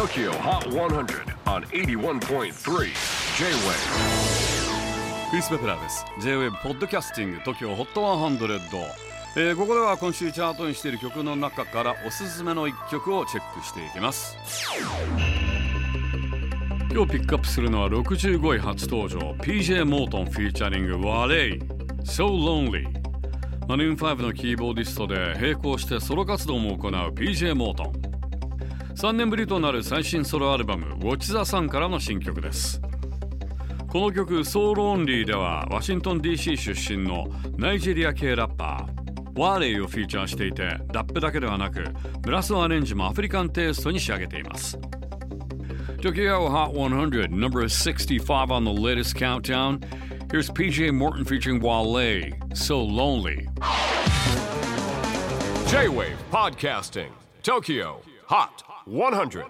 TOKYO HOT 100 on 81.3 J-WAVE クリス・ペプラーです。J-WAVE ポッドキャスティング TOKYO HOT 100、えー、ここでは今週チャートインしている曲の中からおすすめの一曲をチェックしていきます。今日ピックアップするのは65位初登場 PJ モートン featuring Wale So Lonely Maroon 5のキーボーディストで並行してソロ活動も行う PJ モートン3年ぶりとなる最新ソロアルバム「Watch the Sun」からの新曲ですこの曲「ソウルオンリー」ではワシントン DC 出身のナイジェリア系ラッパーワーレイをフィーチャーしていてラップだけではなくブラスアレンジもアフリカンテイストに仕上げています Tokyo Hot 100, number 65 on the latest countdown. Here's PJ Morton featuring Wale, So Lonely. J-WAVE PODCASTING TOKYO HOT 100